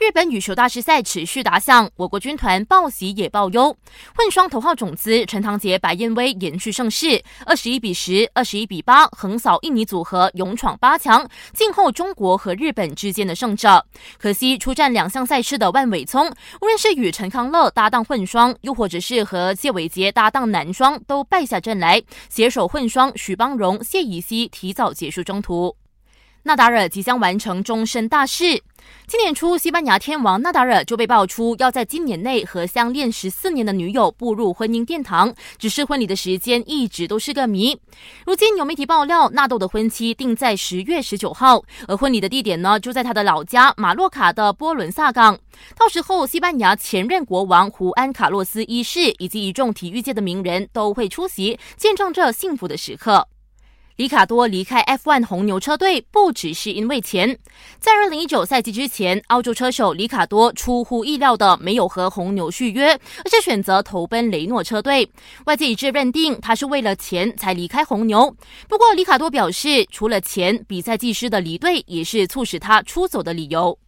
日本羽球大师赛持续打响，我国军团报喜也报忧。混双头号种子陈堂杰、白燕威延续盛世，二十一比十、二十一比八横扫印尼组合，勇闯八强，静候中国和日本之间的胜者。可惜出战两项赛事的万伟聪，无论是与陈康乐搭档混双，又或者是和谢伟杰搭档男双，都败下阵来。携手混双许邦荣、谢怡希提早结束中途。纳达尔即将完成终身大事。今年初，西班牙天王纳达尔就被爆出要在今年内和相恋十四年的女友步入婚姻殿堂，只是婚礼的时间一直都是个谜。如今有媒体爆料，纳豆的婚期定在十月十九号，而婚礼的地点呢就在他的老家马洛卡的波伦萨港。到时候，西班牙前任国王胡安卡洛斯一世以及一众体育界的名人都会出席，见证这幸福的时刻。里卡多离开 F1 红牛车队不只是因为钱，在2019赛季之前，澳洲车手里卡多出乎意料的没有和红牛续约，而是选择投奔雷诺车队。外界一致认定他是为了钱才离开红牛。不过，里卡多表示，除了钱，比赛技师的离队也是促使他出走的理由。